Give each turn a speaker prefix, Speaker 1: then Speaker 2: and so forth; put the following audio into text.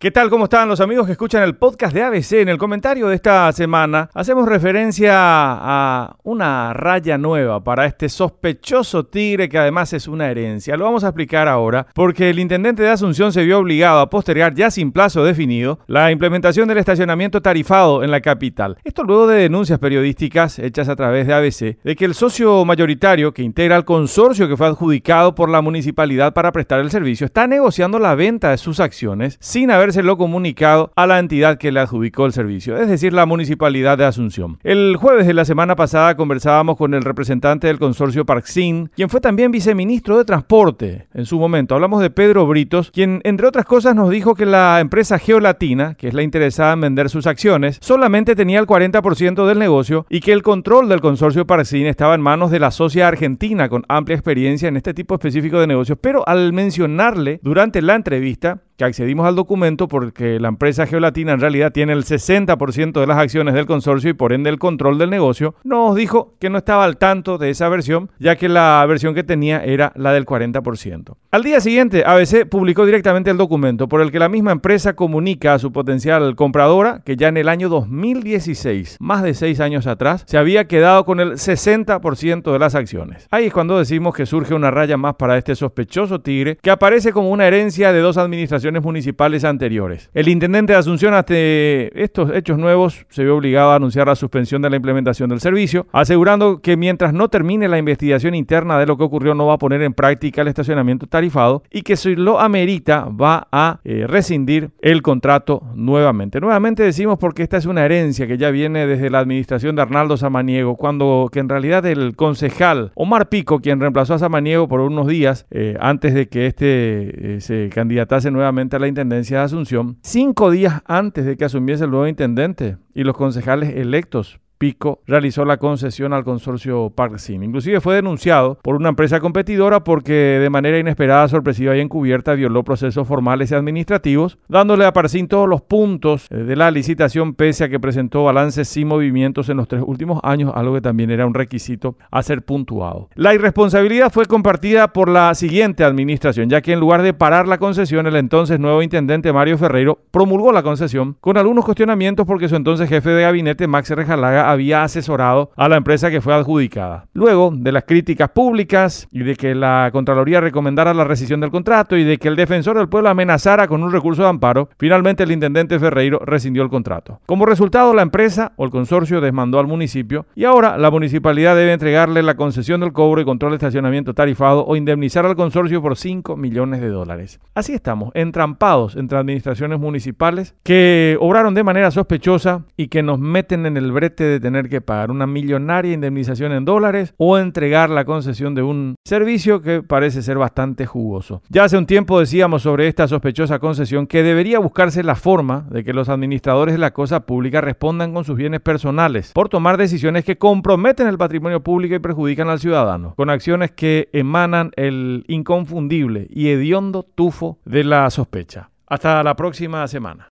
Speaker 1: ¿Qué tal? ¿Cómo están los amigos que escuchan el podcast de ABC? En el comentario de esta semana hacemos referencia a una raya nueva para este sospechoso tigre que además es una herencia. Lo vamos a explicar ahora porque el intendente de Asunción se vio obligado a postergar ya sin plazo definido la implementación del estacionamiento tarifado en la capital. Esto luego de denuncias periodísticas hechas a través de ABC de que el socio mayoritario que integra el consorcio que fue adjudicado por la municipalidad para prestar el servicio está negociando la venta de sus acciones sin haber lo comunicado a la entidad que le adjudicó el servicio, es decir, la Municipalidad de Asunción. El jueves de la semana pasada conversábamos con el representante del consorcio Parksin, quien fue también viceministro de Transporte. En su momento hablamos de Pedro Britos, quien entre otras cosas nos dijo que la empresa Geolatina, que es la interesada en vender sus acciones, solamente tenía el 40% del negocio y que el control del consorcio Parksin estaba en manos de la socia argentina con amplia experiencia en este tipo específico de negocios, pero al mencionarle durante la entrevista que accedimos al documento porque la empresa Geolatina en realidad tiene el 60% de las acciones del consorcio y por ende el control del negocio, nos dijo que no estaba al tanto de esa versión, ya que la versión que tenía era la del 40%. Al día siguiente, ABC publicó directamente el documento por el que la misma empresa comunica a su potencial compradora que ya en el año 2016, más de seis años atrás, se había quedado con el 60% de las acciones. Ahí es cuando decimos que surge una raya más para este sospechoso tigre que aparece como una herencia de dos administraciones municipales anteriores. El intendente de Asunción ante estos hechos nuevos se vio obligado a anunciar la suspensión de la implementación del servicio, asegurando que mientras no termine la investigación interna de lo que ocurrió no va a poner en práctica el estacionamiento tarifado y que si lo amerita va a eh, rescindir el contrato nuevamente. Nuevamente decimos porque esta es una herencia que ya viene desde la administración de Arnaldo Samaniego, cuando que en realidad el concejal Omar Pico, quien reemplazó a Samaniego por unos días eh, antes de que este eh, se candidatase nuevamente a la Intendencia de Asunción, cinco días antes de que asumiese el nuevo intendente y los concejales electos Pico realizó la concesión al consorcio Parksin. Inclusive fue denunciado por una empresa competidora porque de manera inesperada, sorpresiva y encubierta violó procesos formales y administrativos, dándole a Parksin todos los puntos eh, de la licitación pese a que presentó balances sin movimientos en los tres últimos años, algo que también era un requisito a ser puntuado. La irresponsabilidad fue compartida por la siguiente administración, ya que en lugar de parar la concesión, el entonces nuevo intendente Mario Ferreiro promulgó la concesión con algunos cuestionamientos porque su entonces jefe de gabinete Max Rejalaga había asesorado a la empresa que fue adjudicada. Luego de las críticas públicas y de que la Contraloría recomendara la rescisión del contrato y de que el defensor del pueblo amenazara con un recurso de amparo, finalmente el intendente Ferreiro rescindió el contrato. Como resultado, la empresa o el consorcio desmandó al municipio y ahora la municipalidad debe entregarle la concesión del cobro y control de estacionamiento tarifado o indemnizar al consorcio por 5 millones de dólares. Así estamos, entrampados entre administraciones municipales que obraron de manera sospechosa y que nos meten en el brete tener que pagar una millonaria indemnización en dólares o entregar la concesión de un servicio que parece ser bastante jugoso. Ya hace un tiempo decíamos sobre esta sospechosa concesión que debería buscarse la forma de que los administradores de la cosa pública respondan con sus bienes personales por tomar decisiones que comprometen el patrimonio público y perjudican al ciudadano, con acciones que emanan el inconfundible y hediondo tufo de la sospecha. Hasta la próxima semana.